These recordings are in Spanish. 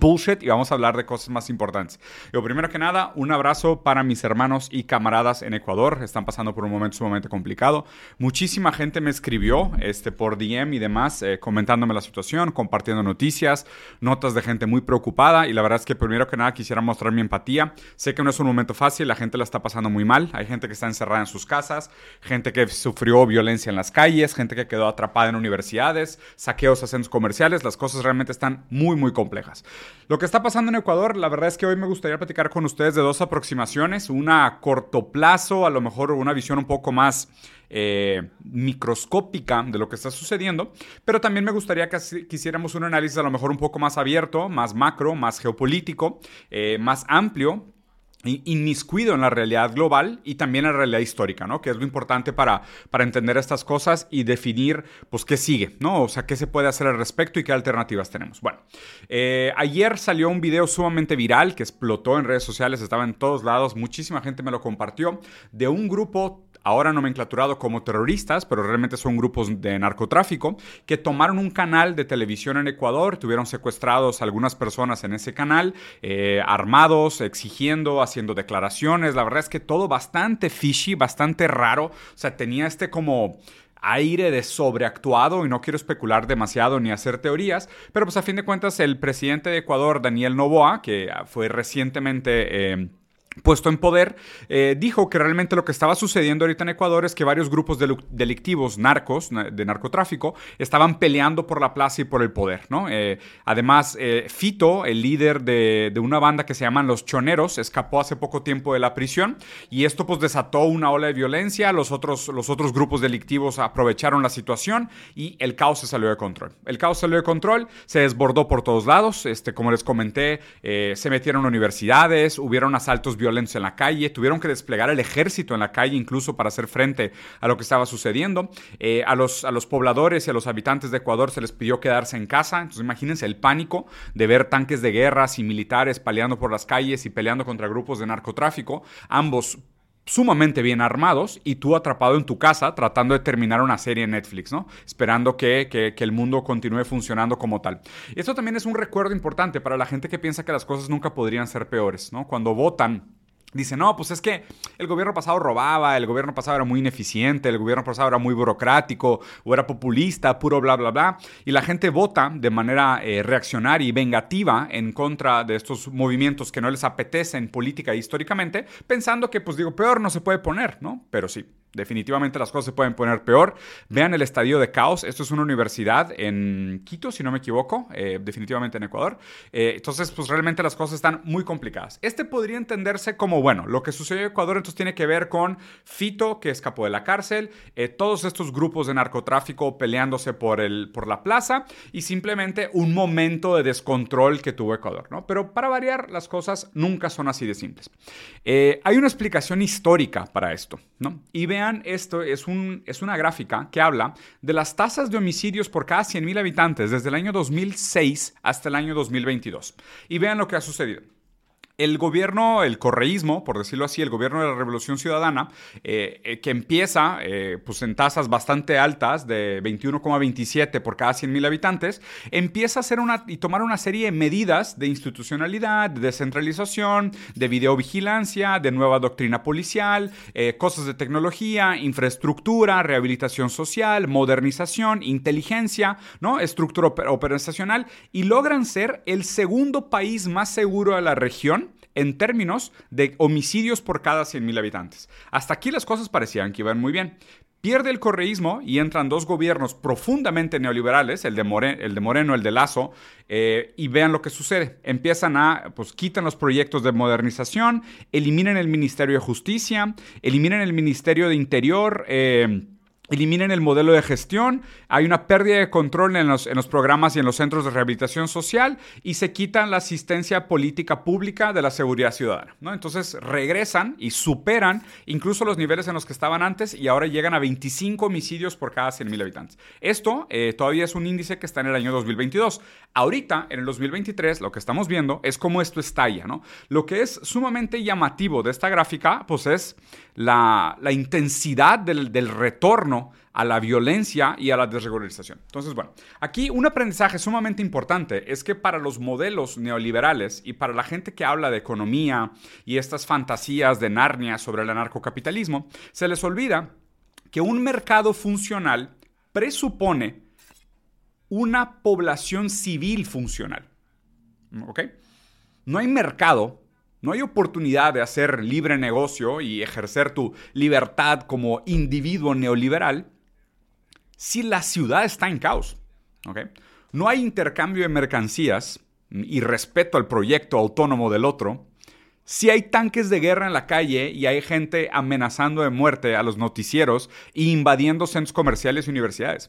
bullshit y vamos a hablar de cosas más importantes. Yo, primero que nada, un abrazo para mis hermanos y camaradas en Ecuador. Están pasando por un momento sumamente complicado. Muchísima gente me escribió este, por DM y demás, eh, comentándome la situación, compartiendo noticias, notas de gente muy preocupada. Y la verdad es que primero que nada quisiera mostrar mi empatía. Sé que no es un momento fácil, la gente la está pasando muy mal. Hay gente que está encerrada en sus casas, gente que sufrió violencia en las calles, gente que quedó atrapada en universidades, saqueos a centros comerciales. Las cosas realmente están muy, muy complejas. Lo que está pasando en Ecuador, la verdad es que hoy me gustaría platicar con ustedes de dos aproximaciones, una a corto plazo, a lo mejor una visión un poco más eh, microscópica de lo que está sucediendo, pero también me gustaría que quisiéramos un análisis a lo mejor un poco más abierto, más macro, más geopolítico, eh, más amplio inmiscuido en la realidad global y también en la realidad histórica, ¿no? Que es lo importante para, para entender estas cosas y definir, pues, qué sigue, ¿no? O sea, qué se puede hacer al respecto y qué alternativas tenemos. Bueno, eh, ayer salió un video sumamente viral que explotó en redes sociales, estaba en todos lados, muchísima gente me lo compartió, de un grupo ahora nomenclaturado como terroristas, pero realmente son grupos de narcotráfico, que tomaron un canal de televisión en Ecuador, tuvieron secuestrados algunas personas en ese canal, eh, armados, exigiendo, haciendo declaraciones. La verdad es que todo bastante fishy, bastante raro. O sea, tenía este como aire de sobreactuado y no quiero especular demasiado ni hacer teorías, pero pues a fin de cuentas el presidente de Ecuador, Daniel Novoa, que fue recientemente... Eh, puesto en poder, eh, dijo que realmente lo que estaba sucediendo ahorita en Ecuador es que varios grupos delictivos, narcos, de narcotráfico, estaban peleando por la plaza y por el poder. Eh, además, eh, Fito, el líder de, una banda que se llaman Los Choneros, escapó hace poco tiempo de la prisión y esto pues desató una ola de violencia, los otros, los otros grupos delictivos aprovecharon la situación y el caos se salió de control. El caos salió de control, se desbordó por todos lados, este, como les comenté, se metieron universidades, hubieron asaltos violentos en la calle, tuvieron que desplegar el ejército en la calle incluso para hacer frente a lo que estaba sucediendo. Eh, a, los, a los pobladores y a los habitantes de Ecuador se les pidió quedarse en casa, entonces imagínense el pánico de ver tanques de guerras y militares peleando por las calles y peleando contra grupos de narcotráfico, ambos sumamente bien armados y tú atrapado en tu casa tratando de terminar una serie en Netflix, ¿no? Esperando que, que, el mundo continúe funcionando como tal. Y esto también es un recuerdo importante para la gente que piensa que las cosas nunca podrían ser peores, ¿no? Cuando votan Dice, no, pues es que el gobierno pasado robaba, el gobierno pasado era muy ineficiente, el gobierno pasado era muy burocrático o era populista, puro bla, bla, bla. Y la gente vota de manera eh, reaccionaria y vengativa en contra de estos movimientos que no les apetecen política e históricamente, pensando que, pues digo, peor no se puede poner, ¿no? Pero sí, Definitivamente las cosas se pueden poner peor. Vean el estadio de caos. Esto es una universidad en Quito, si no me equivoco, eh, definitivamente en Ecuador. Eh, entonces, pues realmente las cosas están muy complicadas. Este podría entenderse como, bueno, lo que sucedió en Ecuador entonces tiene que ver con Fito, que escapó de la cárcel, eh, todos estos grupos de narcotráfico peleándose por, el, por la plaza y simplemente un momento de descontrol que tuvo Ecuador, ¿no? Pero para variar, las cosas nunca son así de simples. hay una explicación histórica para esto, ¿no? Y vean vean esto, es, un, es una gráfica que habla de las tasas de homicidios por cada 100.000 habitantes desde el año 2006 hasta el año 2022. Y vean lo que ha sucedido el gobierno, el correísmo, por decirlo así, el gobierno de la Revolución Ciudadana, eh, eh, que empieza eh, pues en tasas bastante altas de 21,27 por cada 100.000 habitantes, empieza a hacer una y tomar una serie de medidas de institucionalidad, de descentralización, de videovigilancia, de nueva doctrina policial, cosas de tecnología, infraestructura, rehabilitación social, modernización, inteligencia, ¿no? estructura operacional y logran ser el segundo país más seguro de la región en términos de homicidios por cada 100.000 habitantes. Hasta aquí las cosas parecían que iban muy bien. Pierde el correísmo y entran dos gobiernos profundamente neoliberales, el de, Moreno, el de, Moreno, el de Lazo, eh, y vean lo que sucede. Empiezan a, pues quitan los proyectos de modernización, eliminan el Ministerio de Justicia, eliminan el Ministerio de Interior. Eh, eliminen el modelo de gestión, hay una pérdida de control en los, en los, programas y en los centros de rehabilitación social y se quitan la asistencia política pública de la seguridad ciudadana. ¿no? Entonces regresan y superan incluso los niveles en los que estaban antes y ahora llegan a 25 homicidios por cada 100.000 habitantes. Esto eh, todavía es un índice que está en el año 2022. Ahorita, en el 2023, lo que estamos viendo es cómo esto estalla. Lo que es sumamente llamativo de esta gráfica, pues es la, intensidad del, del retorno a la violencia y a la desregularización. Entonces, bueno, aquí un aprendizaje sumamente importante es que para los modelos neoliberales y para la gente que habla de economía y estas fantasías de Narnia sobre el anarcocapitalismo, se les olvida que un mercado funcional presupone una población civil funcional. ¿Ok? No hay mercado, no hay oportunidad de hacer libre negocio y ejercer tu libertad como individuo neoliberal si la ciudad está en caos. No hay intercambio de mercancías y respeto al proyecto autónomo del otro si hay tanques de guerra en la calle y hay gente amenazando de muerte a los noticieros e invadiendo centros comerciales y universidades.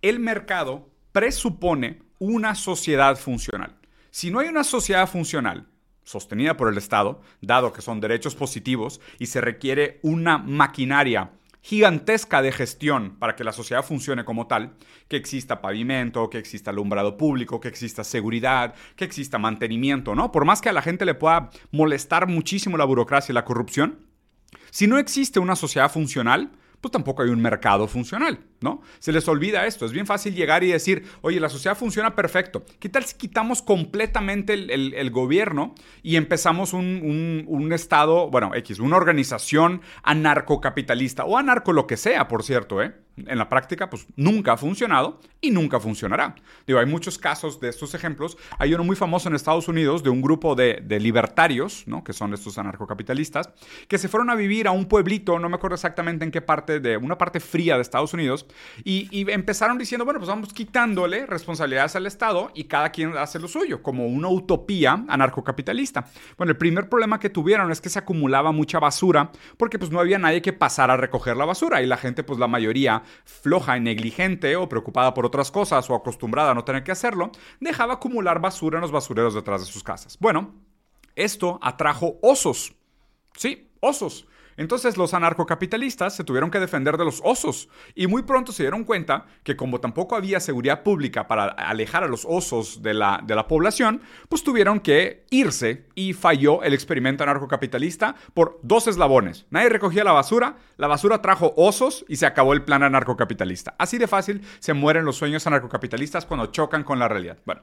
El mercado presupone una sociedad funcional. Si no hay una sociedad funcional sostenida por el Estado, dado que son derechos positivos y se requiere una maquinaria gigantesca de gestión para que la sociedad funcione como tal, que exista pavimento, que exista alumbrado público, que exista seguridad, que exista mantenimiento, ¿no? Por más que a la gente le pueda molestar muchísimo la burocracia y la corrupción, si no existe una sociedad funcional, pues tampoco hay un mercado funcional, ¿no? Se les olvida esto. Es bien fácil llegar y decir, oye, la sociedad funciona perfecto. ¿Qué tal si quitamos completamente el, gobierno y empezamos un, un, Estado, bueno, X, una organización anarcocapitalista o anarco lo que sea, por cierto, ¿eh? en la práctica, pues nunca ha funcionado y nunca funcionará. Digo, hay muchos casos de estos ejemplos. Hay uno muy famoso en Estados Unidos de un grupo de, libertarios, ¿no? que son estos anarcocapitalistas, que se fueron a vivir a un pueblito, no me acuerdo exactamente en qué parte, de una parte fría de Estados Unidos, y, empezaron diciendo, bueno, pues vamos quitándole responsabilidades al Estado y cada quien hace lo suyo, como una utopía anarcocapitalista. Bueno, el primer problema que tuvieron es que se acumulaba mucha basura porque pues no había nadie que pasara a recoger la basura y la gente, pues la mayoría floja y negligente o preocupada por otras cosas o acostumbrada a no tener que hacerlo, dejaba acumular basura en los basureros detrás de sus casas. Bueno, esto atrajo osos. Sí, osos. Entonces los anarcocapitalistas se tuvieron que defender de los osos y muy pronto se dieron cuenta que como tampoco había seguridad pública para alejar a los osos de la, de la población, pues tuvieron que irse y falló el experimento anarcocapitalista por dos eslabones. Nadie recogía la basura, la basura trajo osos y se acabó el plan anarcocapitalista. Así de fácil se mueren los sueños anarcocapitalistas cuando chocan con la realidad. Bueno.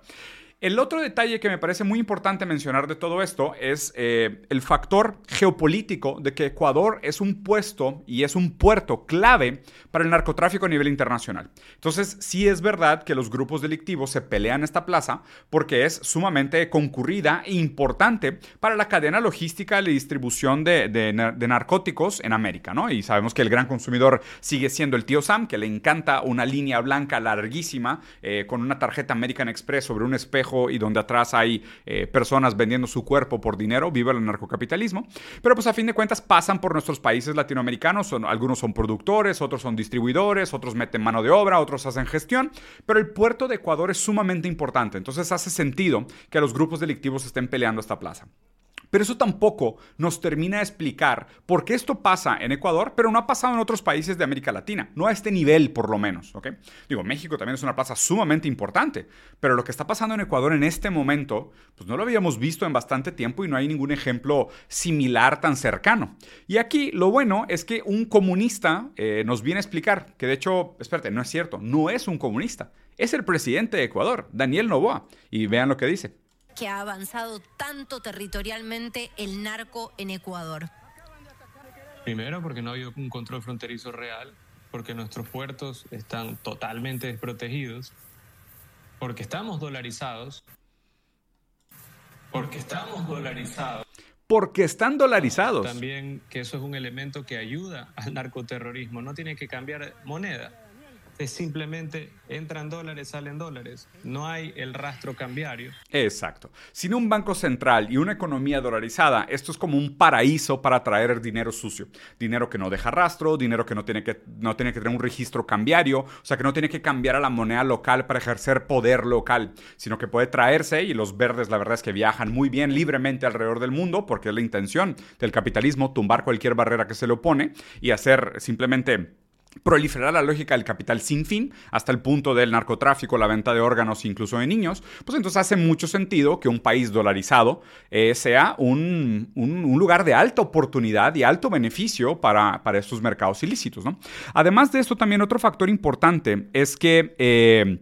El otro detalle que me parece muy importante mencionar de todo esto es eh, el factor geopolítico de que Ecuador es un puesto y es un puerto clave para el narcotráfico a nivel internacional. Entonces, sí es verdad que los grupos delictivos se pelean esta plaza porque es sumamente concurrida e importante para la cadena logística de distribución de, narcóticos en América, ¿no? Y sabemos que el gran consumidor sigue siendo el tío Sam, que le encanta una línea blanca larguísima eh, con una tarjeta American Express sobre un espejo y donde atrás hay eh, personas vendiendo su cuerpo por dinero, vive el narcocapitalismo. Pero pues a fin de cuentas pasan por nuestros países latinoamericanos, algunos son productores, otros son distribuidores, otros meten mano de obra, otros hacen gestión, pero el puerto de Ecuador es sumamente importante, entonces hace sentido que los grupos delictivos estén peleando esta plaza. Pero eso tampoco nos termina de explicar por qué esto pasa en Ecuador, pero no ha pasado en otros países de América Latina. No a este nivel, por lo menos. ¿ok? Digo, México también es una plaza sumamente importante, pero lo que está pasando en Ecuador en este momento, pues no lo habíamos visto en bastante tiempo y no hay ningún ejemplo similar tan cercano. Y aquí lo bueno es que un comunista eh, nos viene a explicar que de hecho, espérate, no es cierto, no es un comunista, es el presidente de Ecuador, Daniel Novoa. Y vean lo que dice que ha avanzado tanto territorialmente el narco en Ecuador? Primero, porque no ha habido un control fronterizo real, porque nuestros puertos están totalmente desprotegidos, porque estamos dolarizados, porque estamos dolarizados. Porque están dolarizados. También que eso es un elemento que ayuda al narcoterrorismo. No tiene que cambiar moneda es simplemente entran dólares, salen dólares. No hay el rastro cambiario. Exacto. Sin un banco central y una economía dolarizada, esto es como un paraíso para traer dinero sucio. Dinero que no deja rastro, dinero que no tiene que, no tiene que tener un registro cambiario, o sea, que no tiene que cambiar a la moneda local para ejercer poder local, sino que puede traerse, y los verdes la verdad es que viajan muy bien libremente alrededor del mundo, porque es la intención del capitalismo, tumbar cualquier barrera que se le opone y hacer simplemente proliferar la lógica del capital sin fin, hasta el punto del narcotráfico, la venta de órganos, incluso de niños, pues entonces hace mucho sentido que un país dolarizado eh, sea un, lugar de alta oportunidad y alto beneficio para, estos mercados ilícitos. Además de esto, también otro factor importante es que... Eh,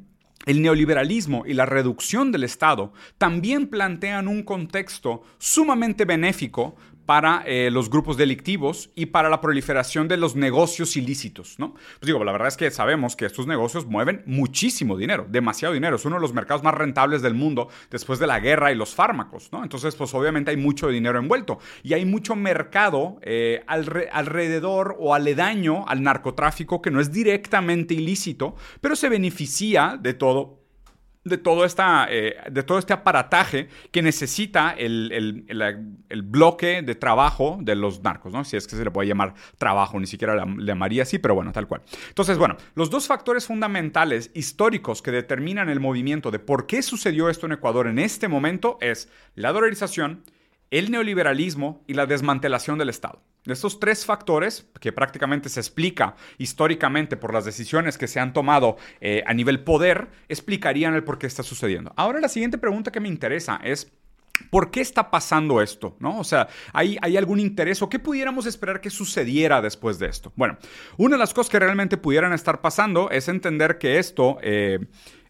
el neoliberalismo y la reducción del Estado también plantean un contexto sumamente benéfico para eh, los grupos delictivos y para la proliferación de los negocios ilícitos, ¿no? Pues digo, la verdad es que sabemos que estos negocios mueven muchísimo dinero, demasiado dinero. Es uno de los mercados más rentables del mundo después de la guerra y los fármacos, ¿no? Entonces, pues obviamente hay mucho dinero envuelto y hay mucho mercado eh, alrededor o aledaño al narcotráfico que no es directamente ilícito, pero se beneficia de todo de todo, esta, eh, de todo este aparataje que necesita el, bloque de trabajo de los narcos, ¿no? Si es que se le puede llamar trabajo, ni siquiera le llamaría así, pero bueno, tal cual. Entonces, bueno, los dos factores fundamentales históricos que determinan el movimiento de por qué sucedió esto en Ecuador en este momento es la dolarización, el neoliberalismo y la desmantelación del Estado. Estos tres factores, que prácticamente se explica históricamente por las decisiones que se han tomado eh, a nivel poder, explicarían el por qué está sucediendo. Ahora la siguiente pregunta que me interesa es, ¿Por qué está pasando esto? ¿No? O sea, ¿hay, ¿hay, algún interés o qué pudiéramos esperar que sucediera después de esto? Bueno, una de las cosas que realmente pudieran estar pasando es entender que esto eh,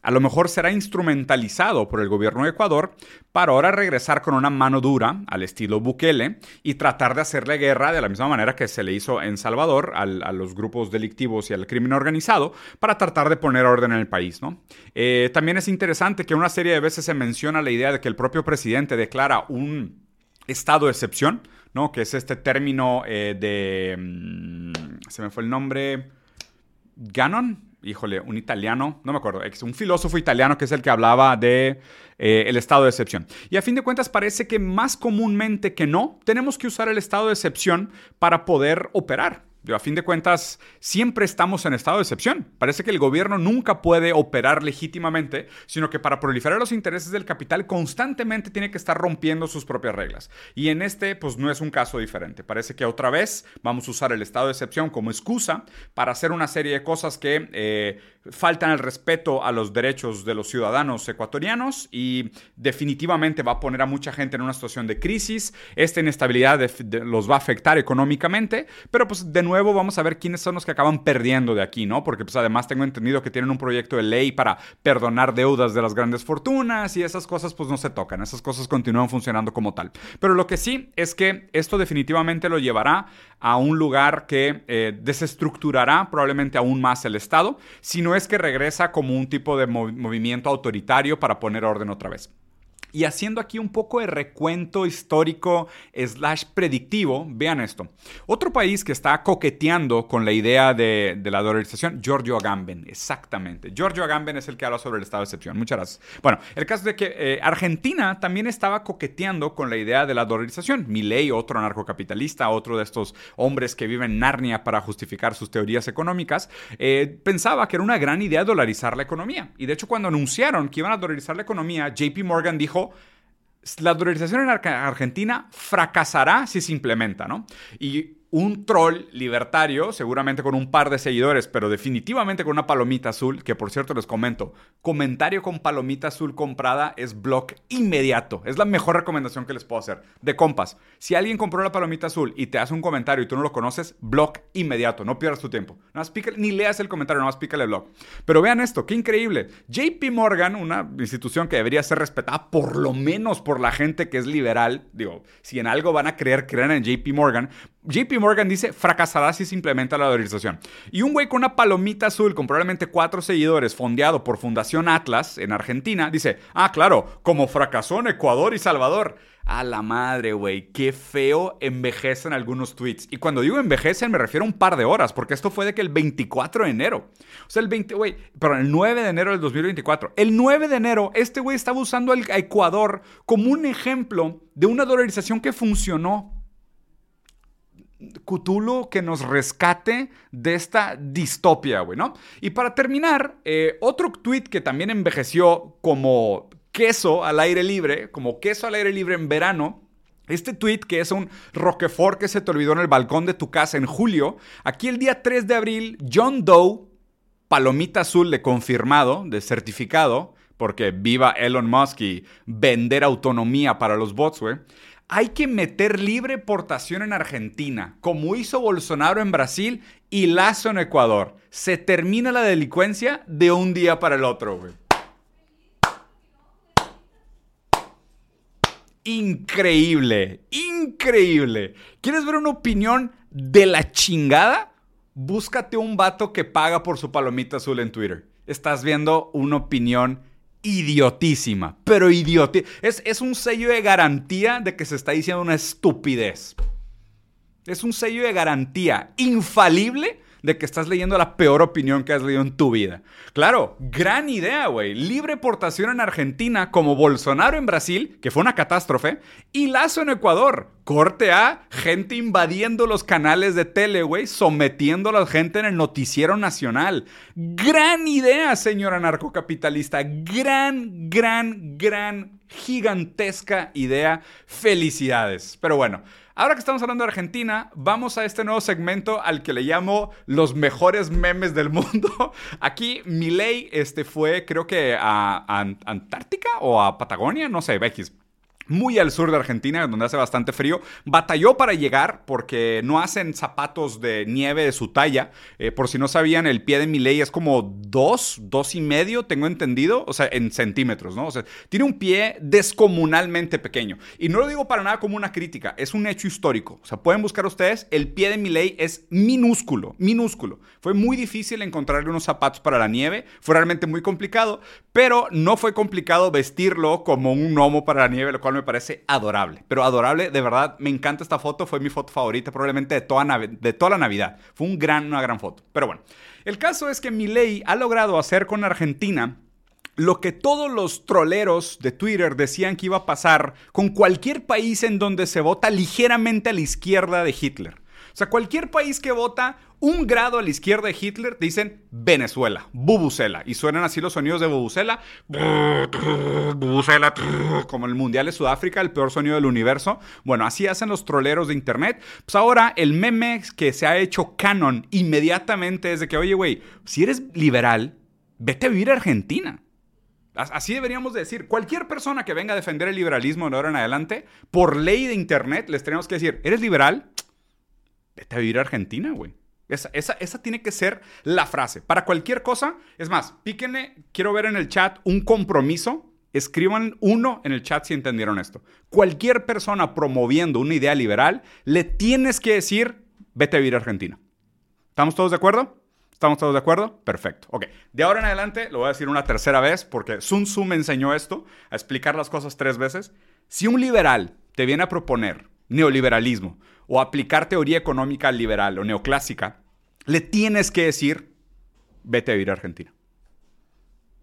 a lo mejor será instrumentalizado por el gobierno de Ecuador para ahora regresar con una mano dura al estilo Bukele y tratar de hacerle guerra de la misma manera que se le hizo en Salvador a los grupos delictivos y al crimen organizado para tratar de poner orden en el país. ¿no? Eh, también es interesante que una serie de veces se menciona la idea de que el propio presidente declara un estado de excepción, ¿no? que es este término eh, de... Mm, se me fue el nombre... Ganon, híjole, un italiano, no me acuerdo, un filósofo italiano que es el que hablaba de eh, el estado de excepción. Y a fin de cuentas parece que más comúnmente que no, tenemos que usar el estado de excepción para poder operar a fin de cuentas, siempre estamos en estado de excepción. Parece que el gobierno nunca puede operar legítimamente, sino que para proliferar los intereses del capital constantemente tiene que estar rompiendo sus propias reglas. Y en este, pues no es un caso diferente. Parece que otra vez vamos a usar el estado de excepción como excusa para hacer una serie de cosas que eh, faltan el respeto a los derechos de los ciudadanos ecuatorianos y definitivamente va a poner a mucha gente en una situación de crisis. Esta inestabilidad los va a afectar económicamente, pero pues de nuevo vamos a ver quiénes son los que acaban perdiendo de aquí, ¿no? Porque pues además tengo entendido que tienen un proyecto de ley para perdonar deudas de las grandes fortunas y esas cosas pues no se tocan, esas cosas continúan funcionando como tal. Pero lo que sí es que esto definitivamente lo llevará a un lugar que eh, desestructurará probablemente aún más el Estado, si no es que regresa como un tipo de movimiento autoritario para poner orden otra vez. Y haciendo aquí un poco de recuento histórico slash predictivo, vean esto. Otro país que está coqueteando con la idea de, la dolarización, Giorgio Agamben, exactamente. Giorgio Agamben es el que habla sobre el estado de excepción. Muchas gracias. Bueno, el caso de que eh, Argentina también estaba coqueteando con la idea de la dolarización. Milei, otro narcocapitalista, otro de estos hombres que viven en Narnia para justificar sus teorías económicas, eh, pensaba que era una gran idea dolarizar la economía. Y de hecho, cuando anunciaron que iban a dolarizar la economía, JP Morgan dijo, la dolarización en Argentina fracasará si se implementa, ¿no? Y un troll libertario, seguramente con un par de seguidores, pero definitivamente con una palomita azul, que por cierto les comento, comentario con palomita azul comprada es blog inmediato. Es la mejor recomendación que les puedo hacer. De compas, si alguien compró la palomita azul y te hace un comentario y tú no lo conoces, blog inmediato, no pierdas tu tiempo. Nada más pícale, ni leas el comentario, nada más pícale el blog. Pero vean esto, qué increíble. JP Morgan, una institución que debería ser respetada por lo menos por la gente que es liberal, digo, si en algo van a creer, crean en JP Morgan, JP Morgan dice, fracasará si se implementa la dolarización. Y un güey con una palomita azul con probablemente cuatro seguidores, fondeado por Fundación Atlas en Argentina, dice, ah, claro, como fracasó en Ecuador y Salvador. A la madre, güey, qué feo envejecen algunos tweets. Y cuando digo envejecen me refiero a un par de horas, porque esto fue de que el 24 de enero. O sea, el 20, güey, perdón, el 9 de enero del 2024. El 9 de enero, este güey estaba usando a Ecuador como un ejemplo de una dolarización que funcionó Cthulhu que nos rescate de esta distopia, güey, ¿no? Y para terminar, eh, otro tweet que también envejeció como queso al aire libre, como queso al aire libre en verano, Este tweet que es un Roquefort que se te olvidó en el balcón de tu casa en julio, aquí el día 3 de abril, John Doe, palomita azul de confirmado, de certificado, porque viva Elon Musk y vender autonomía para los bots, güey. Hay que meter libre portación en Argentina, como hizo Bolsonaro en Brasil y Lazo en Ecuador. Se termina la delincuencia de un día para el otro, güey. Increíble, increíble. ¿Quieres ver una opinión de la chingada? Búscate un vato que paga por su palomita azul en Twitter. Estás viendo una opinión idiotísima, pero idiotísima. Es, es un sello de garantía de que se está diciendo una estupidez. Es un sello de garantía infalible de que estás leyendo la peor opinión que has leído en tu vida. Claro, gran idea, güey. Libre portación en Argentina, como Bolsonaro en Brasil, que fue una catástrofe, y Lazo en Ecuador. Corte A, gente invadiendo los canales de tele, güey, sometiendo a la gente en el noticiero nacional. Gran idea, señora narcocapitalista. Gran, gran, gran, gigantesca idea. Felicidades. Pero bueno. Ahora que estamos hablando de Argentina, vamos a este nuevo segmento al que le llamo los mejores memes del mundo. Aquí Milei este, fue, creo que a, Antártica o a Patagonia, no sé, X muy al sur de Argentina, donde hace bastante frío. Batalló para llegar porque no hacen zapatos de nieve de su talla. Eh, por si no sabían, el pie de Miley es como dos, dos y medio, tengo entendido, o sea, en centímetros, ¿no? O sea, tiene un pie descomunalmente pequeño. Y no lo digo para nada como una crítica, es un hecho histórico. O sea, pueden buscar ustedes, el pie de Miley es minúsculo, minúsculo. Fue muy difícil encontrarle unos zapatos para la nieve, fue realmente muy complicado, pero no fue complicado vestirlo como un gnomo para la nieve, lo cual me parece adorable. Pero adorable, de verdad, me encanta esta foto. Fue mi foto favorita probablemente de toda, de toda la Navidad. Fue un gran, una gran foto. Pero bueno, el caso es que Milei ha logrado hacer con Argentina lo que todos los troleros de Twitter decían que iba a pasar con cualquier país en donde se vota ligeramente a la izquierda de Hitler. O sea, cualquier país que vota un grado a la izquierda de Hitler, dicen Venezuela, Bubucela. Y suenan así los sonidos de Bubucela. Bubucela, como el Mundial de Sudáfrica, el peor sonido del universo. Bueno, así hacen los troleros de Internet. Pues ahora el meme que se ha hecho canon inmediatamente es de que, oye, güey, si eres liberal, vete a vivir a Argentina. Así deberíamos decir. Cualquier persona que venga a defender el liberalismo de ahora en adelante, por ley de Internet, les tenemos que decir, ¿eres liberal? vete a vivir a Argentina, güey. Esa, esa, tiene que ser la frase. Para cualquier cosa, es más, píquenle, quiero ver en el chat un compromiso. Escriban uno en el chat si entendieron esto. Cualquier persona promoviendo una idea liberal, le tienes que decir, vete a vivir a Argentina. ¿Estamos todos de acuerdo? ¿Estamos todos de acuerdo? Perfecto. Ok. De ahora en adelante lo voy a decir una tercera vez porque Sun Tzu me enseñó esto, a explicar las cosas tres veces. Si un liberal te viene a proponer neoliberalismo o aplicar teoría económica liberal o neoclásica, le tienes que decir, vete a vivir a Argentina.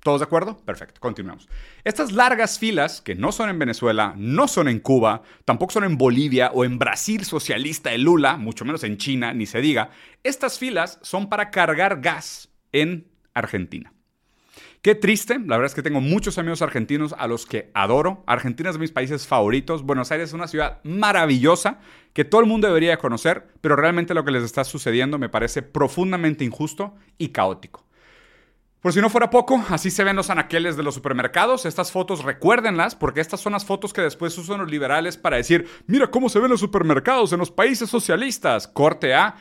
¿Todos de acuerdo? Perfecto, continuamos. Estas largas filas, que no son en Venezuela, no son en Cuba, tampoco son en Bolivia o en Brasil socialista de Lula, mucho menos en China, ni se diga, estas filas son para cargar gas en Argentina. Qué triste, la verdad es que tengo muchos amigos argentinos a los que adoro. Argentina es de mis países favoritos. Buenos Aires es una ciudad maravillosa que todo el mundo debería conocer, pero realmente lo que les está sucediendo me parece profundamente injusto y caótico. Por si no fuera poco, así se ven los anaqueles de los supermercados. Estas fotos recuérdenlas porque estas son las fotos que después usan los liberales para decir, mira cómo se ven los supermercados en los países socialistas. Corte A,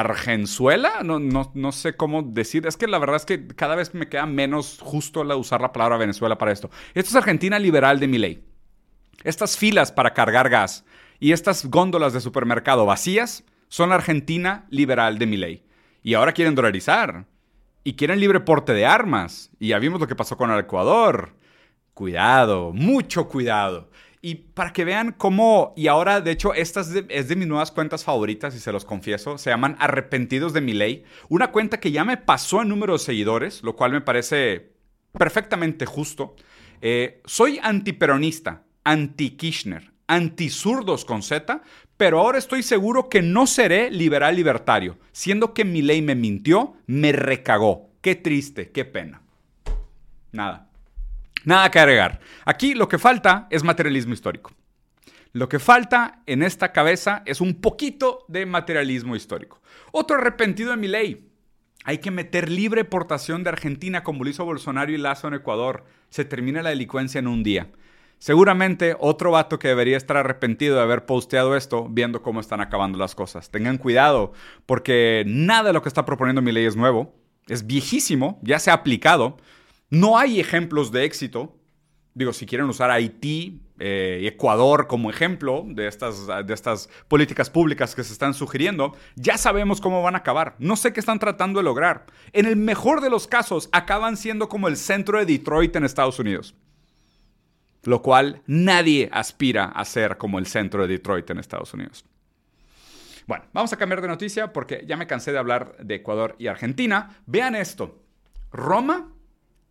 Argenzuela, no, no, sé cómo decir. Es que la verdad es que cada vez me queda menos justo la, usar la palabra Venezuela para esto. Esto es Argentina liberal de mi ley. Estas filas para cargar gas y estas góndolas de supermercado vacías son Argentina liberal de mi ley. Y ahora quieren dolarizar. Y quieren libre porte de armas. Y ya vimos lo que pasó con el Ecuador. Cuidado, mucho cuidado. Y para que vean cómo, y ahora de hecho esta es de, mis nuevas cuentas favoritas y se los confieso, se llaman Arrepentidos de mi ley, una cuenta que ya me pasó en número de seguidores, lo cual me parece perfectamente justo. Eh, soy antiperonista, anti-Kirchner, anti-zurdos con Z, pero ahora estoy seguro que no seré liberal libertario, siendo que mi ley me mintió, me recagó. Qué triste, qué pena. Nada. Nada que agregar. Aquí lo que falta es materialismo histórico. Lo que falta en esta cabeza es un poquito de materialismo histórico. Otro arrepentido de mi ley. Hay que meter libre portación de Argentina como lo hizo Bolsonaro y Lazo en Ecuador. Se termina la delincuencia en un día. Seguramente otro vato que debería estar arrepentido de haber posteado esto, viendo cómo están acabando las cosas. Tengan cuidado, porque nada de lo que está proponiendo mi ley es nuevo. Es viejísimo, ya se ha aplicado. No hay ejemplos de éxito. Digo, si quieren usar Haití eh, y Ecuador como ejemplo de estas, de estas políticas públicas que se están sugiriendo, ya sabemos cómo van a acabar. No sé qué están tratando de lograr. En el mejor de los casos, acaban siendo como el centro de Detroit en Estados Unidos. Lo cual nadie aspira a ser como el centro de Detroit en Estados Unidos. Bueno, vamos a cambiar de noticia porque ya me cansé de hablar de Ecuador y Argentina. Vean esto. Roma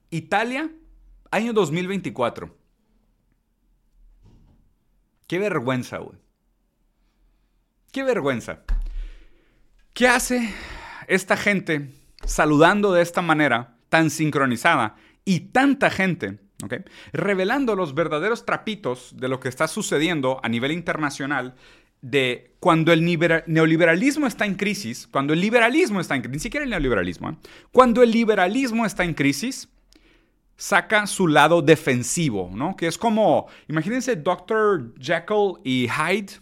Italia, año 2024. Qué vergüenza, güey. Qué vergüenza. ¿Qué hace esta gente saludando de esta manera tan sincronizada y tanta gente, ¿okay? revelando los verdaderos trapitos de lo que está sucediendo a nivel internacional de cuando el neoliberalismo está en crisis, cuando el liberalismo está en crisis, ni siquiera el neoliberalismo, ¿eh? cuando el liberalismo está en crisis, saca su lado defensivo, ¿no? Que es como, imagínense Dr. Jekyll y Hyde.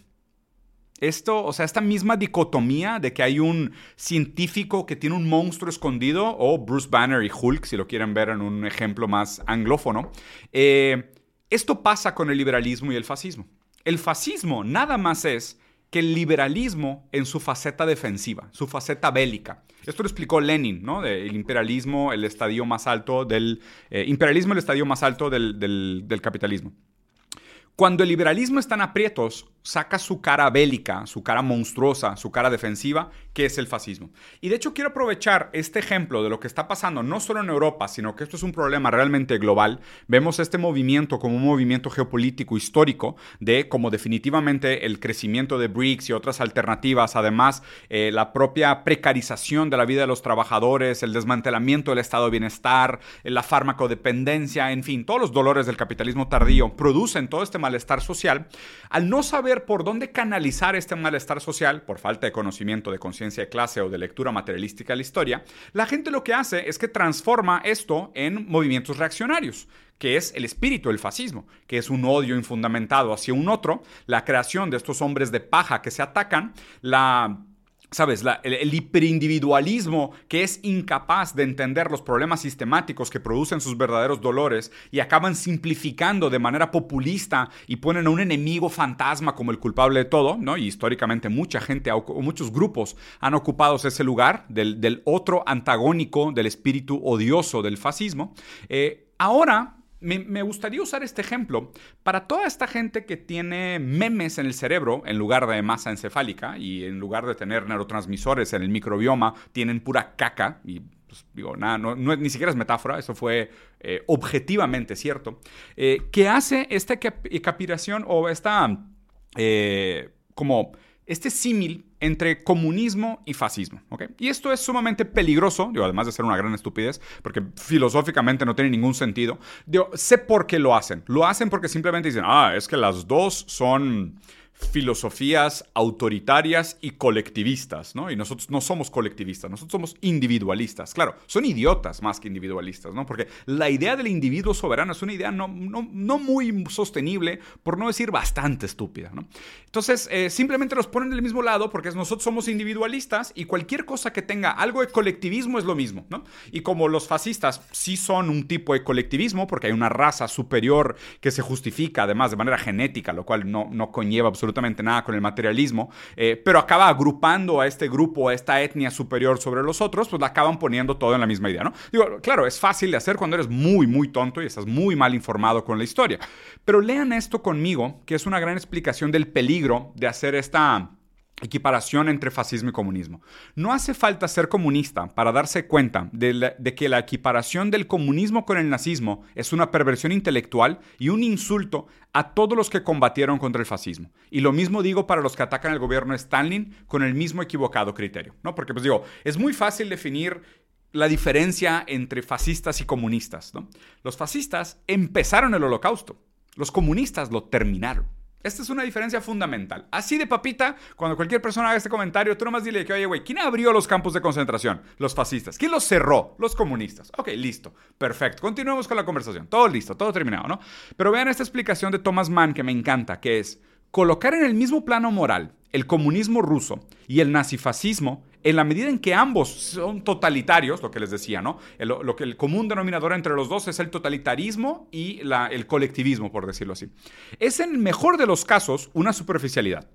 Esto, o sea, esta misma dicotomía de que hay un científico que tiene un monstruo escondido, o Bruce Banner y Hulk, si lo quieren ver en un ejemplo más anglófono. Eh, esto pasa con el liberalismo y el fascismo. El fascismo nada más es que el liberalismo en su faceta defensiva, su faceta bélica. Esto lo explicó Lenin, ¿no? el imperialismo, el estadio más alto del... Eh, imperialismo, el estadio más alto del, del capitalismo. Cuando el liberalismo está en aprietos, saca su cara bélica, su cara monstruosa, su cara defensiva, que es el fascismo. Y de hecho quiero aprovechar este ejemplo de lo que está pasando no solo en Europa, sino que esto es un problema realmente global. Vemos este movimiento como un movimiento geopolítico histórico de como definitivamente el crecimiento de BRICS y otras alternativas, además eh, la propia precarización de la vida de los trabajadores, el desmantelamiento del estado de bienestar, la farmacodependencia, en fin, todos los dolores del capitalismo tardío producen todo este malestar social. Al no saber por dónde canalizar este malestar social, por falta de conocimiento de conciencia de clase o de lectura materialística de la historia, la gente lo que hace es que transforma esto en movimientos reaccionarios que es el espíritu del fascismo, que es un odio infundamentado hacia un otro, la creación de estos hombres de paja que se atacan, la ¿Sabes? el, hiperindividualismo que es incapaz de entender los problemas sistemáticos que producen sus verdaderos dolores y acaban simplificando de manera populista y ponen a un enemigo fantasma como el culpable de todo, ¿no? Y históricamente mucha gente o muchos grupos han ocupado ese lugar del, otro antagónico del espíritu odioso del fascismo. Eh, ahora me, gustaría usar este ejemplo. Para toda esta gente que tiene memes en el cerebro en lugar de masa encefálica y en lugar de tener neurotransmisores en el microbioma, tienen pura caca y pues, digo, nada, no, ni siquiera es metáfora, eso fue eh, objetivamente cierto, eh, que hace esta capiración o esta eh, como este símil entre comunismo y fascismo. Y esto es sumamente peligroso, además de ser una gran estupidez, porque filosóficamente no tiene ningún sentido. Sé por qué lo hacen. Lo hacen porque simplemente dicen, ah, es que las dos son filosofías autoritarias y colectivistas, ¿no? Y nosotros no somos colectivistas, nosotros somos individualistas. Claro, son idiotas más que individualistas, ¿no? Porque la idea del individuo soberano es una idea no, no, muy sostenible, por no decir bastante estúpida, ¿no? Entonces, eh, simplemente los ponen del mismo lado porque nosotros somos individualistas y cualquier cosa que tenga algo de colectivismo es lo mismo, ¿no? Y como los fascistas sí son un tipo de colectivismo, porque hay una raza superior que se justifica además de manera genética, lo cual no, no conlleva absolutamente absolutamente nada con el materialismo, eh, pero acaba agrupando a este grupo, a esta etnia superior sobre los otros, pues la acaban poniendo todo en la misma idea, ¿no? Digo, claro, es fácil de hacer cuando eres muy, muy tonto y estás muy mal informado con la historia, pero lean esto conmigo, que es una gran explicación del peligro de hacer esta equiparación entre fascismo y comunismo. No hace falta ser comunista para darse cuenta de, que la equiparación del comunismo con el nazismo es una perversión intelectual y un insulto a todos los que combatieron contra el fascismo. Y lo mismo digo para los que atacan el gobierno de Stalin con el mismo equivocado criterio, ¿no? Porque pues digo, es muy fácil definir la diferencia entre fascistas y comunistas. Los fascistas empezaron el holocausto, los comunistas lo terminaron. Esta es una diferencia fundamental. Así de papita, cuando cualquier persona haga este comentario, tú nomás dile que, oye, güey, ¿quién abrió los campos de concentración? Los fascistas. ¿Quién los cerró? Los comunistas. Ok, listo. Perfecto. Continuemos con la conversación. Todo listo, todo terminado, ¿no? Pero vean esta explicación de Thomas Mann que me encanta, que es colocar en el mismo plano moral el comunismo ruso y el nazifascismo en la medida en que ambos son totalitarios, lo que les decía, ¿no? El, lo que el común denominador entre los dos es el totalitarismo y el colectivismo, por decirlo así. Es en el mejor de los casos una superficialidad.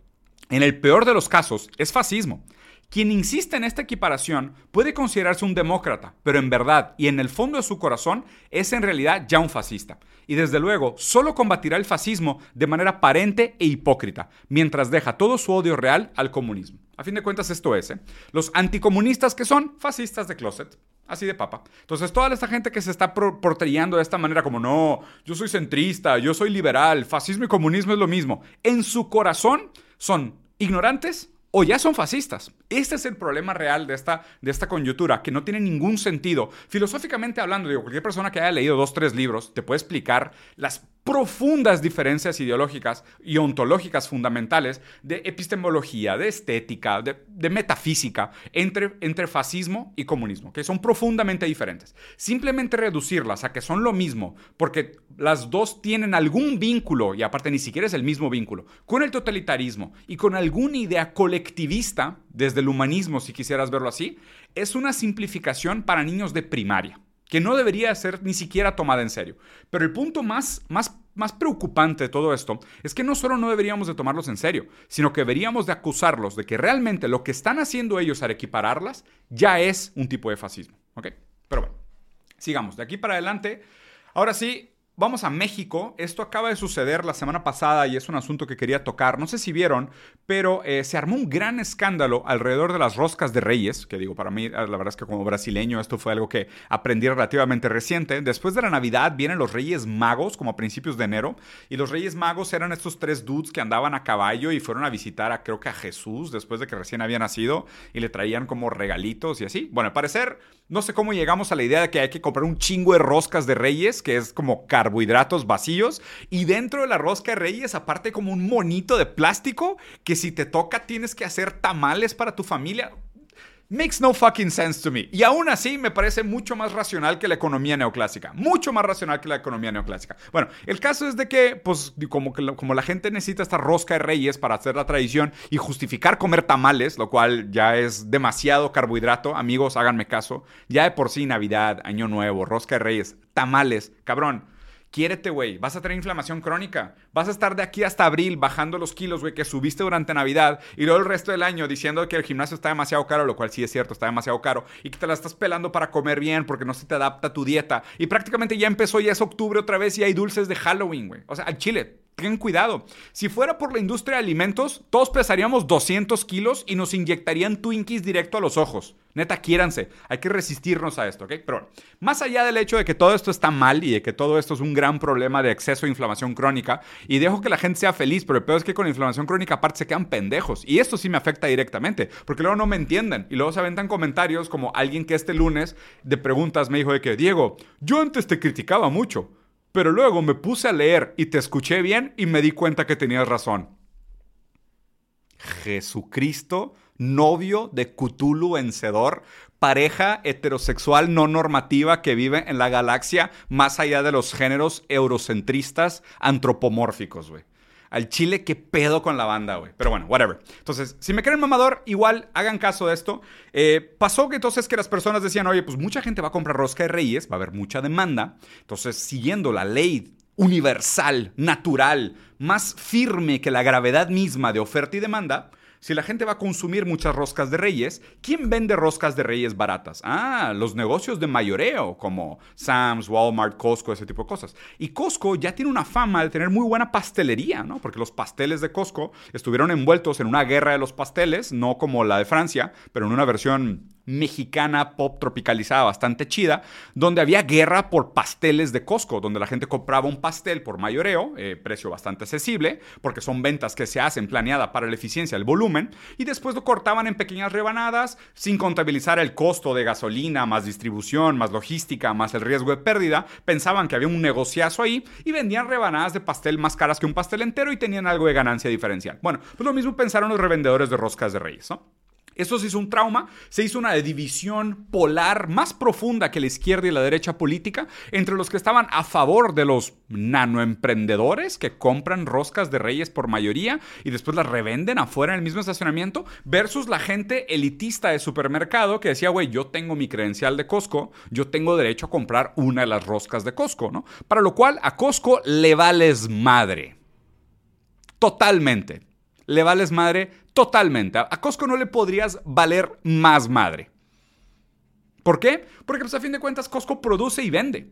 En el peor de los casos es fascismo. Quien insiste en esta equiparación puede considerarse un demócrata, pero en verdad y en el fondo de su corazón es en realidad ya un fascista. Y desde luego, solo combatirá el fascismo de manera aparente e hipócrita, mientras deja todo su odio real al comunismo. A fin de cuentas esto es, ¿eh? Los anticomunistas que son fascistas de closet. Así de papa. Entonces, toda esta gente que se está portellando de esta manera, como no, yo soy centrista, yo soy liberal, fascismo y comunismo es lo mismo. En su corazón son ignorantes o ya son fascistas. Este es el problema real de esta, de esta coyuntura, que no tiene ningún sentido. Filosóficamente hablando, digo, cualquier persona que haya leído dos, tres libros te puede explicar las profundas diferencias ideológicas y ontológicas fundamentales de epistemología, de estética, de, metafísica entre, entre fascismo y comunismo, que son profundamente diferentes. Simplemente reducirlas a que son lo mismo, porque las dos tienen algún vínculo, y aparte ni siquiera es el mismo vínculo, con el totalitarismo y con alguna idea colectivista, desde el humanismo si quisieras verlo así, es una simplificación para niños de primaria que no debería ser ni siquiera tomada en serio. Pero el punto más, más, más preocupante de todo esto es que no solo no deberíamos de tomarlos en serio, sino que deberíamos de acusarlos de que realmente lo que están haciendo ellos al equipararlas ya es un tipo de fascismo. ¿Ok? Pero bueno, sigamos. De aquí para adelante, ahora sí, Vamos a México. Esto acaba de suceder la semana pasada y es un asunto que quería tocar. No sé si vieron, pero eh, se armó un gran escándalo alrededor de las roscas de Reyes, que digo, para mí, la verdad es que como brasileño esto fue algo que aprendí relativamente reciente. Después de la Navidad vienen los Reyes Magos, como a principios de enero, y los Reyes Magos eran estos tres dudes que andaban a caballo y fueron a visitar a, creo que a Jesús, después de que recién había nacido, y le traían como regalitos y así. Bueno, al parecer, no sé cómo llegamos a la idea de que hay que comprar un chingo de roscas de Reyes, que es como carbohidratos vacíos y dentro de la rosca de reyes aparte como un monito de plástico que si te toca tienes que hacer tamales para tu familia. Makes no fucking sense to me. Y aún así me parece mucho más racional que la economía neoclásica. Mucho más racional que la economía neoclásica. Bueno, el caso es de que, pues, como, que, como la gente necesita esta rosca de reyes para hacer la tradición y justificar comer tamales, lo cual ya es demasiado carbohidrato, amigos, háganme caso. Ya de por sí, Navidad, Año Nuevo, rosca de reyes, tamales, cabrón Quiérete, güey. Vas a tener inflamación crónica. Vas a estar de aquí hasta abril bajando los kilos, güey, que subiste durante Navidad. Y luego el resto del año diciendo que el gimnasio está demasiado caro, lo cual sí es cierto, está demasiado caro. Y que te la estás pelando para comer bien porque no se te adapta tu dieta. Y prácticamente ya empezó, ya es octubre otra vez y hay dulces de Halloween, güey. O sea, al chile, Tengan cuidado. Si fuera por la industria de alimentos, todos pesaríamos 200 kilos y nos inyectarían Twinkies directo a los ojos. Neta, quiéranse. Hay que resistirnos a esto, ¿ok? Pero más allá del hecho de que todo esto está mal y de que todo esto es un gran problema de exceso de inflamación crónica, y dejo que la gente sea feliz, pero el peor es que con la inflamación crónica aparte se quedan pendejos. Y esto sí me afecta directamente, porque luego no me entienden. Y luego se aventan comentarios como alguien que este lunes de preguntas me dijo de que, Diego, yo antes te criticaba mucho. Pero luego me puse a leer y te escuché bien y me di cuenta que tenías razón. Jesucristo, novio de Cthulhu vencedor, pareja heterosexual no normativa que vive en la galaxia más allá de los géneros eurocentristas antropomórficos, güey al chile, qué pedo con la banda, güey. Pero bueno, whatever. Entonces, si me creen mamador, igual hagan caso de esto. Eh, pasó que entonces que las personas decían, oye, pues mucha gente va a comprar rosca de reyes, va a haber mucha demanda. Entonces, siguiendo la ley universal, natural, más firme que la gravedad misma de oferta y demanda, si la gente va a consumir muchas roscas de reyes, ¿quién vende roscas de reyes baratas? Ah, los negocios de mayoreo, como Sam's, Walmart, Costco, ese tipo de cosas. Y Costco ya tiene una fama de tener muy buena pastelería, ¿no? Porque los pasteles de Costco estuvieron envueltos en una guerra de los pasteles, no como la de Francia, pero en una versión mexicana pop tropicalizada bastante chida, donde había guerra por pasteles de Costco, donde la gente compraba un pastel por mayoreo, eh, precio bastante accesible, porque son ventas que se hacen planeada para la eficiencia del volumen, y después lo cortaban en pequeñas rebanadas sin contabilizar el costo de gasolina, más distribución, más logística, más el riesgo de pérdida. Pensaban que había un negociazo ahí y vendían rebanadas de pastel más caras que un pastel entero y tenían algo de ganancia diferencial. Bueno, pues lo mismo pensaron los revendedores de roscas de reyes. Esto se hizo un trauma, se hizo una división polar más profunda que la izquierda y la derecha política entre los que estaban a favor de los nanoemprendedores que compran roscas de reyes por mayoría y después las revenden afuera en el mismo estacionamiento versus la gente elitista de supermercado que decía, güey, yo tengo mi credencial de Costco, yo tengo derecho a comprar una de las roscas de Costco, ¿no? Para lo cual a Costco le vales madre. Totalmente. Le vales madre totalmente. A Costco no le podrías valer más madre. ¿Por qué? Porque pues, a fin de cuentas Costco produce y vende.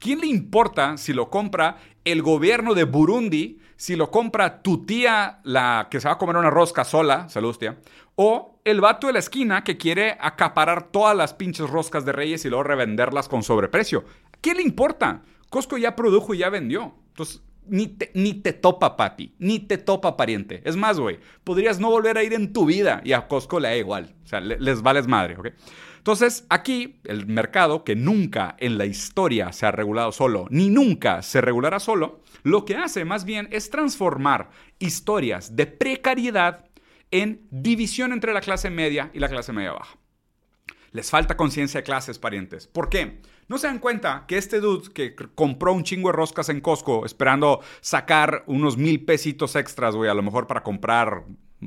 ¿Quién le importa si lo compra el gobierno de Burundi, si lo compra tu tía, la que se va a comer una rosca sola, salud tía, o el vato de la esquina que quiere acaparar todas las pinches roscas de reyes y luego revenderlas con sobreprecio? ¿Quién le importa? Costco ya produjo y ya vendió. Entonces, ni te, ni te topa, papi, ni te topa, pariente. Es más, güey, podrías no volver a ir en tu vida y a Costco le da igual. O sea, les vales madre, ¿ok? Entonces, aquí el mercado, que nunca en la historia se ha regulado solo, ni nunca se regulará solo, lo que hace más bien es transformar historias de precariedad en división entre la clase media y la clase media baja. Les falta conciencia de clases, parientes. ¿Por qué? ¿No se dan cuenta que este dude que compró un chingo de roscas en Costco esperando sacar unos mil pesitos extras, güey, a lo mejor para comprar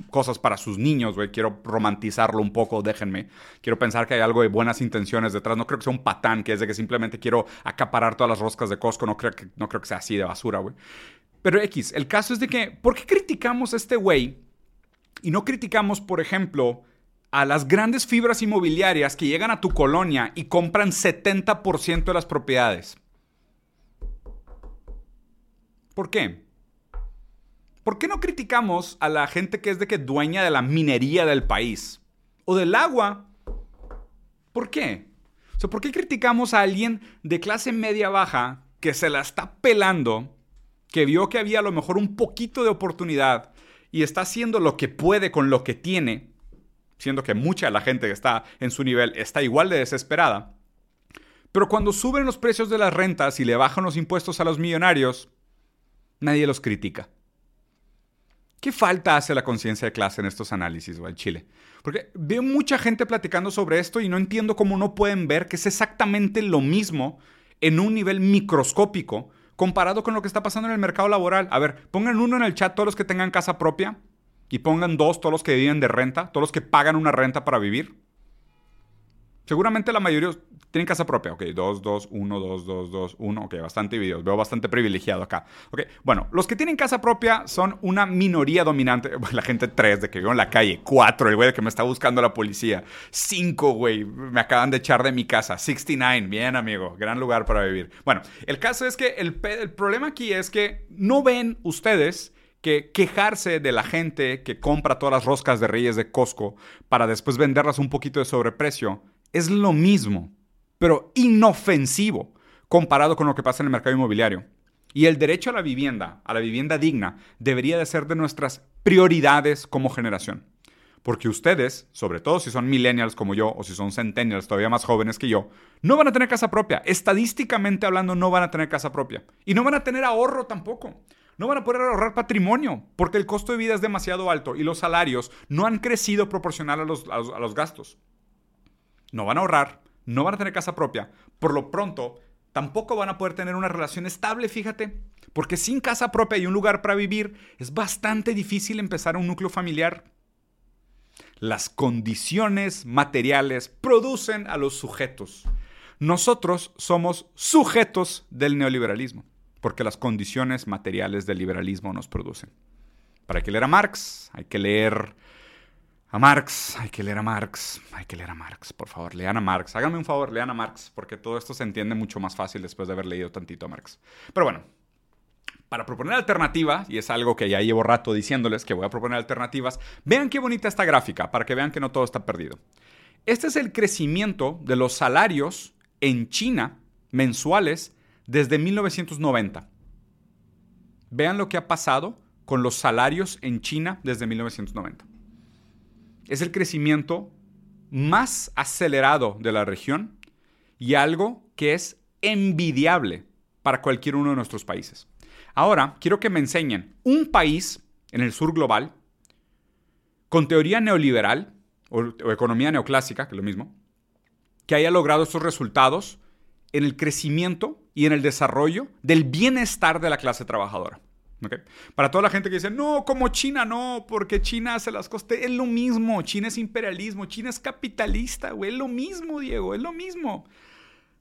cosas para sus niños, güey. Quiero romantizarlo un poco, déjenme. Quiero pensar que hay algo de buenas intenciones detrás. No creo que sea un patán, que es de que simplemente quiero acaparar todas las roscas de Costco. No creo que, no creo que sea así de basura, güey. Pero X, el caso es de que, ¿por qué criticamos a este güey? Y no criticamos, por ejemplo, a las grandes fibras inmobiliarias que llegan a tu colonia y compran 70% de las propiedades. ¿Por qué? ¿Por qué no criticamos a la gente que es de que dueña de la minería del país? O del agua. ¿Por qué? O ¿por qué criticamos a alguien de clase media baja que se la está pelando, que vio que había a lo mejor un poquito de oportunidad y está haciendo lo que puede con lo que tiene? Siendo que mucha de la gente que está en su nivel está igual de desesperada. Pero cuando suben los precios de las rentas y le bajan los impuestos a los millonarios, nadie los critica. ¿Qué falta hace la conciencia de clase en estos análisis, en Chile? Porque veo mucha gente platicando sobre esto y no entiendo cómo no pueden ver que es exactamente lo mismo en un nivel microscópico comparado con lo que está pasando en el mercado laboral. A ver, pongan uno en el chat todos los que tengan casa propia y pongan dos todos los que viven de renta, todos los que pagan una renta para vivir. Seguramente la mayoría tienen casa propia. Ok, dos, dos, uno, dos, dos, dos, uno. Ok, bastante videos. Veo bastante privilegiado acá. Ok, bueno, los que tienen casa propia son una minoría dominante. La gente tres de que vivo en la calle. Cuatro, el güey de que me está buscando la policía. Cinco, güey, me acaban de echar de mi casa. 69, bien, amigo. Gran lugar para vivir. Bueno, el caso es que el, el problema aquí es que no ven ustedes que quejarse de la gente que compra todas las roscas de Reyes de Costco para después venderlas un poquito de sobreprecio es lo mismo, pero inofensivo comparado con lo que pasa en el mercado inmobiliario. Y el derecho a la vivienda, a la vivienda digna, debería de ser de nuestras prioridades como generación. Porque ustedes, sobre todo si son millennials como yo o si son centennials todavía más jóvenes que yo, no van a tener casa propia. Estadísticamente hablando, no van a tener casa propia. Y no van a tener ahorro tampoco no van a poder ahorrar patrimonio porque el costo de vida es demasiado alto y los salarios no han crecido proporcional a los, a los, gastos. No van a ahorrar, no van a tener casa propia. Por lo pronto, tampoco van a poder tener una relación estable, fíjate. Porque sin casa propia y un lugar para vivir, es bastante difícil empezar un núcleo familiar. Las condiciones materiales producen a los sujetos. Nosotros somos sujetos del neoliberalismo porque las condiciones materiales del liberalismo nos producen. Para que leer a Marx, hay que leer a Marx, hay que leer a Marx, hay que leer a Marx, por favor, lean a Marx. Háganme un favor, lean a Marx, porque todo esto se entiende mucho más fácil después de haber leído tantito a Marx. Pero bueno, para proponer alternativas, y es algo que ya llevo rato diciéndoles que voy a proponer alternativas, vean qué bonita esta gráfica, para que vean que no todo está perdido. este es el crecimiento de los salarios en China mensuales desde 1990. Vean lo que ha pasado con los salarios en China desde 1990. Es el crecimiento más acelerado de la región y algo que es envidiable para cualquier uno de nuestros países. Ahora, quiero que me enseñen un país en el sur global con teoría neoliberal o, economía neoclásica, que es lo mismo, que haya logrado estos resultados en el crecimiento y en el desarrollo del bienestar de la clase trabajadora. Para toda la gente que dice, no, como China no, porque China hace las cosas, es lo mismo, China es imperialismo, China es capitalista, güey, es lo mismo, Diego, es lo mismo.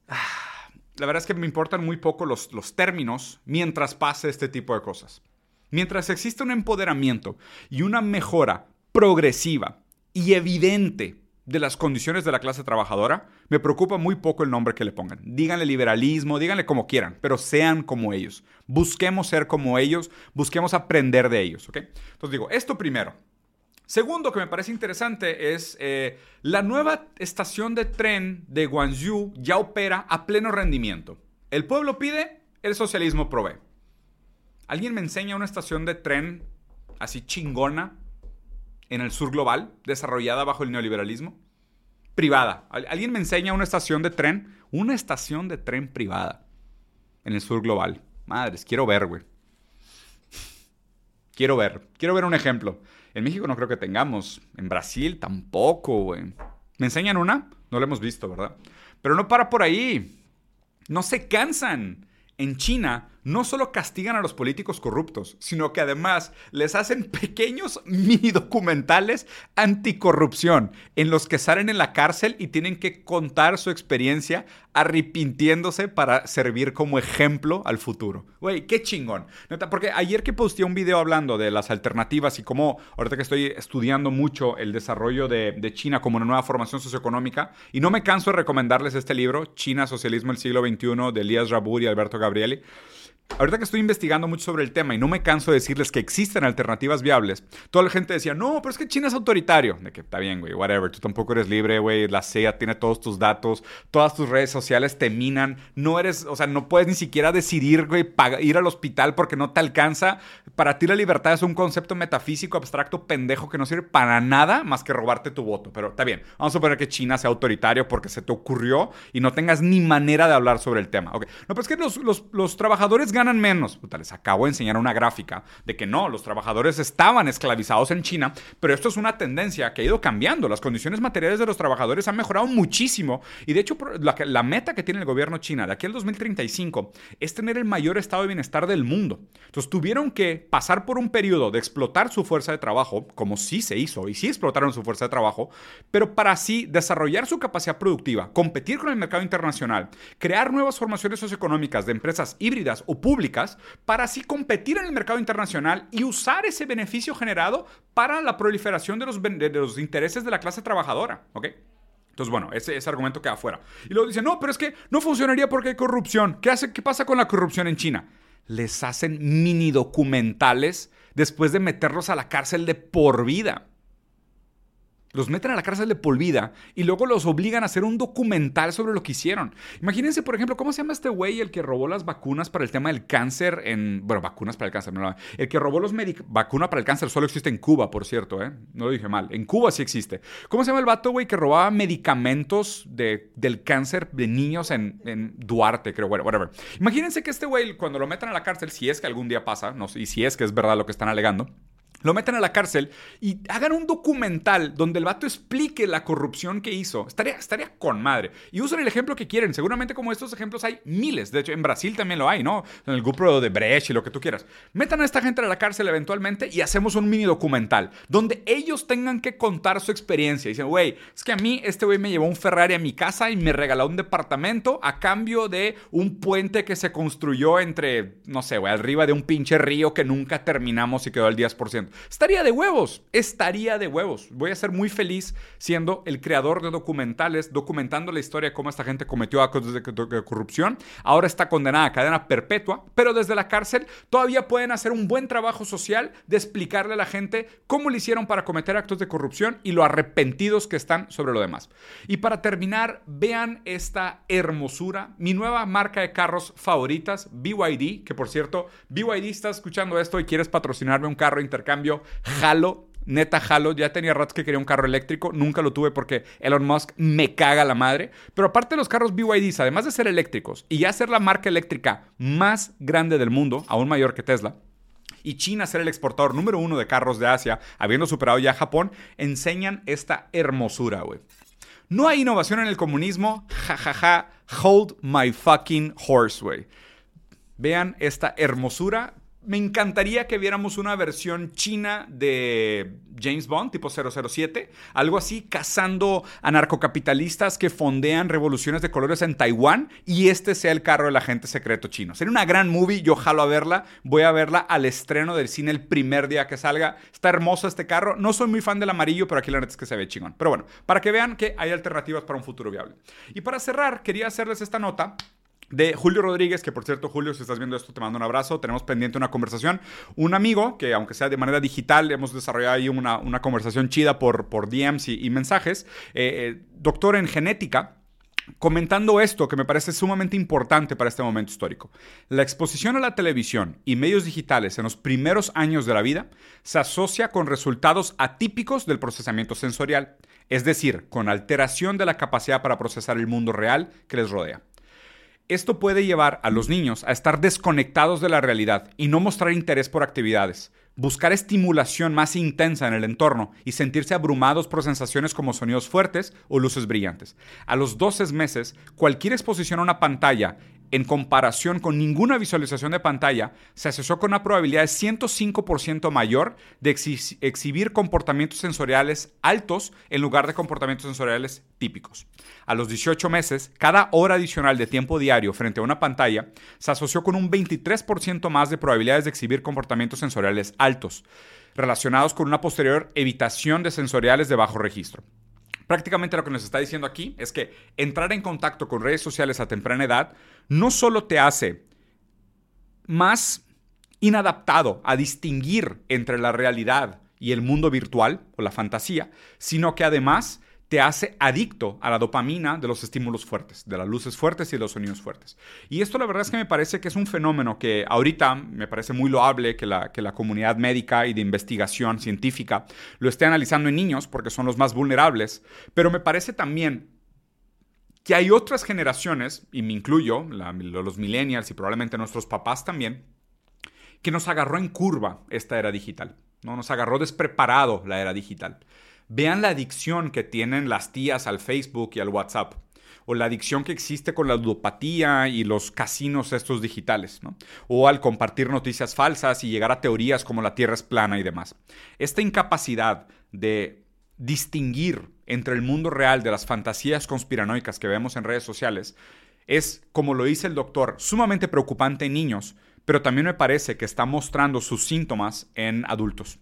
Ah, la verdad es que me importan muy poco los, los términos mientras pase este tipo de cosas. Mientras existe un empoderamiento y una mejora progresiva y evidente de las condiciones de la clase trabajadora, me preocupa muy poco el nombre que le pongan. Díganle liberalismo, díganle como quieran, pero sean como ellos. Busquemos ser como ellos, busquemos aprender de ellos. ¿ok? Entonces digo, esto primero. Segundo que me parece interesante es eh, la nueva estación de tren de Guangzhou ya opera a pleno rendimiento. El pueblo pide, el socialismo provee. ¿Alguien me enseña una estación de tren así chingona en el sur global, desarrollada bajo el neoliberalismo? Privada. ¿Alguien me enseña una estación de tren? Una estación de tren privada en el sur global. Madres, quiero ver, güey. Quiero ver. Quiero ver un ejemplo. En México no creo que tengamos. En Brasil tampoco, güey. ¿Me enseñan una? No la hemos visto, ¿verdad? Pero no para por ahí. No se cansan. En China no solo castigan a los políticos corruptos, sino que además les hacen pequeños mini documentales anticorrupción en los que salen en la cárcel y tienen que contar su experiencia arrepintiéndose para servir como ejemplo al futuro. Güey, qué chingón. Porque ayer que posteé un video hablando de las alternativas y cómo, ahorita que estoy estudiando mucho el desarrollo de, de China como una nueva formación socioeconómica, y no me canso de recomendarles este libro, China, Socialismo, el siglo XXI, de Elías Rabur y Alberto Gabrieli. Ahorita que estoy investigando mucho sobre el tema y no me canso de decirles que existen alternativas viables, toda la gente decía, no, pero es que China es autoritario. De que está bien, güey, whatever, tú tampoco eres libre, güey, la CIA tiene todos tus datos, todas tus redes sociales te minan, no eres, o sea, no puedes ni siquiera decidir, güey, ir al hospital porque no te alcanza. Para ti la libertad es un concepto metafísico, abstracto, pendejo que no sirve para nada más que robarte tu voto. Pero está bien, vamos a suponer que China sea autoritario porque se te ocurrió y no tengas ni manera de hablar sobre el tema. Ok, no, pero es que los, los, los trabajadores ganan menos. Puta, les acabo de enseñar una gráfica de que no, los trabajadores estaban esclavizados en China, pero esto es una tendencia que ha ido cambiando. Las condiciones materiales de los trabajadores han mejorado muchísimo y de hecho la, la meta que tiene el gobierno china de aquí al 2035 es tener el mayor estado de bienestar del mundo. Entonces tuvieron que pasar por un periodo de explotar su fuerza de trabajo, como sí se hizo y sí explotaron su fuerza de trabajo, pero para así desarrollar su capacidad productiva, competir con el mercado internacional, crear nuevas formaciones socioeconómicas de empresas híbridas o públicas para así competir en el mercado internacional y usar ese beneficio generado para la proliferación de los, de los intereses de la clase trabajadora. ¿Ok? Entonces, bueno, ese, ese, argumento queda fuera. Y luego dicen, no, pero es que no funcionaría porque hay corrupción. ¿Qué, hace, ¿Qué pasa con la corrupción en China? Les hacen mini documentales después de meterlos a la cárcel de por vida. Los meten a la cárcel de polvida y luego los obligan a hacer un documental sobre lo que hicieron. Imagínense, por ejemplo, ¿cómo se llama este güey el que robó las vacunas para el tema del cáncer en... Bueno, vacunas para el cáncer, no, El que robó los vacuna para el cáncer solo existe en Cuba, por cierto, ¿eh? No lo dije mal. En Cuba sí existe. ¿Cómo se llama el vato, güey, que robaba medicamentos de, del cáncer de niños en, en Duarte, creo, bueno, whatever. Imagínense que este güey, cuando lo metan a la cárcel, si es que algún día pasa, no sé, y si es que es verdad lo que están alegando, lo meten a la cárcel y hagan un documental donde el vato explique la corrupción que hizo. Estaría, estaría con madre. Y usen el ejemplo que quieren. Seguramente como estos ejemplos hay miles. De hecho, en Brasil también lo hay, ¿no? En el grupo de Brecht y lo que tú quieras. Metan a esta gente a la cárcel eventualmente y hacemos un mini documental donde ellos tengan que contar su experiencia. Dicen, güey, es que a mí este güey me llevó un Ferrari a mi casa y me regaló un departamento a cambio de un puente que se construyó entre, no sé, güey, arriba de un pinche río que nunca terminamos y quedó al 10%. Estaría de huevos, estaría de huevos. Voy a ser muy feliz siendo el creador de documentales, documentando la historia de cómo esta gente cometió actos de, corrupción. Ahora está condenada a cadena perpetua, pero desde la cárcel todavía pueden hacer un buen trabajo social de explicarle a la gente cómo le hicieron para cometer actos de corrupción y lo arrepentidos que están sobre lo demás. Y para terminar, vean esta hermosura, mi nueva marca de carros favoritas, BYD, que por cierto, BYD está escuchando esto y quieres patrocinarme un carro intercambio, jalo neta jalo. Ya tenía ratos que quería un carro eléctrico. Nunca lo tuve porque Elon Musk me caga la madre. Pero aparte de los carros BYD, además de ser eléctricos y ya ser la marca eléctrica más grande del mundo, aún mayor que Tesla, y China ser el exportador número uno de carros de Asia, habiendo superado ya Japón, enseñan esta hermosura, güey. No hay innovación en el comunismo, jajaja, ja, ja. hold my fucking horse, güey. Vean esta hermosura me encantaría que viéramos una versión china de James Bond, tipo 007, algo así, cazando anarcocapitalistas que fondean revoluciones de colores en Taiwán y este sea el carro del agente secreto chino. Sería una gran movie, yo jalo a verla, voy a verla al estreno del cine el primer día que salga. Está hermoso este carro, no soy muy fan del amarillo, pero aquí la neta es que se ve chingón. Pero bueno, para que vean que hay alternativas para un futuro viable. Y para cerrar, quería hacerles esta nota de Julio Rodríguez, que por cierto, Julio, si estás viendo esto, te mando un abrazo. Tenemos pendiente una conversación. Un amigo, que aunque sea de manera digital, hemos desarrollado ahí una, conversación chida por, por DMs y, mensajes. Eh, eh, doctor en genética, comentando esto que me parece sumamente importante para este momento histórico. La exposición a la televisión y medios digitales en los primeros años de la vida se asocia con resultados atípicos del procesamiento sensorial, es decir, con alteración de la capacidad para procesar el mundo real que les rodea. Esto puede llevar a los niños a estar desconectados de la realidad y no mostrar interés por actividades, buscar estimulación más intensa en el entorno y sentirse abrumados por sensaciones como sonidos fuertes o luces brillantes. A los 12 meses, cualquier exposición a una pantalla en comparación con ninguna visualización de pantalla, se asoció con una probabilidad de 105% mayor de exhibir comportamientos sensoriales altos en lugar de comportamientos sensoriales típicos. A los 18 meses, cada hora adicional de tiempo diario frente a una pantalla se asoció con un 23% más de probabilidades de exhibir comportamientos sensoriales altos, relacionados con una posterior evitación de sensoriales de bajo registro. Prácticamente lo que nos está diciendo aquí es que entrar en contacto con redes sociales a temprana edad no solo te hace más inadaptado a distinguir entre la realidad y el mundo virtual o la fantasía, sino que además te hace adicto a la dopamina de los estímulos fuertes, de las luces fuertes y de los sonidos fuertes. Y esto la verdad es que me parece que es un fenómeno que ahorita me parece muy loable que la, que la comunidad médica y de investigación científica lo esté analizando en niños porque son los más vulnerables, pero me parece también que hay otras generaciones, y me incluyo, los millennials y probablemente nuestros papás también, que nos agarró en curva esta era digital, ¿no? nos agarró despreparado la era digital. Vean la adicción que tienen las tías al Facebook y al WhatsApp. O la adicción que existe con la ludopatía y los casinos estos digitales, O al compartir noticias falsas y llegar a teorías como la Tierra es plana y demás. Esta incapacidad de distinguir entre el mundo real de las fantasías conspiranoicas que vemos en redes sociales es, como lo dice el doctor, sumamente preocupante en niños, pero también me parece que está mostrando sus síntomas en adultos.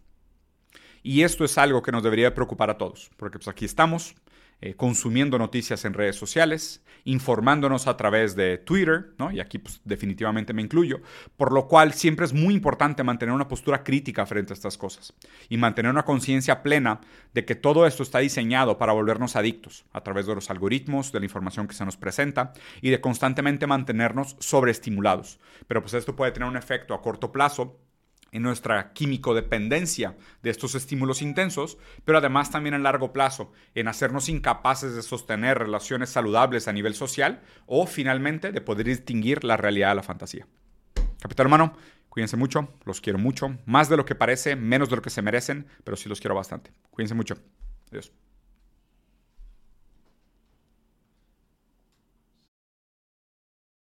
Y esto es algo que nos debería preocupar a todos, porque pues aquí estamos eh, consumiendo noticias en redes sociales, informándonos a través de Twitter, ¿no? y aquí pues, definitivamente me incluyo, por lo cual siempre es muy importante mantener una postura crítica frente a estas cosas y mantener una conciencia plena de que todo esto está diseñado para volvernos adictos a través de los algoritmos, de la información que se nos presenta y de constantemente mantenernos sobreestimulados. Pero pues esto puede tener un efecto a corto plazo en nuestra químico-dependencia de estos estímulos intensos, pero además también a largo plazo, en hacernos incapaces de sostener relaciones saludables a nivel social o finalmente de poder distinguir la realidad de la fantasía. Capitán hermano, cuídense mucho, los quiero mucho, más de lo que parece, menos de lo que se merecen, pero sí los quiero bastante. Cuídense mucho. Adiós.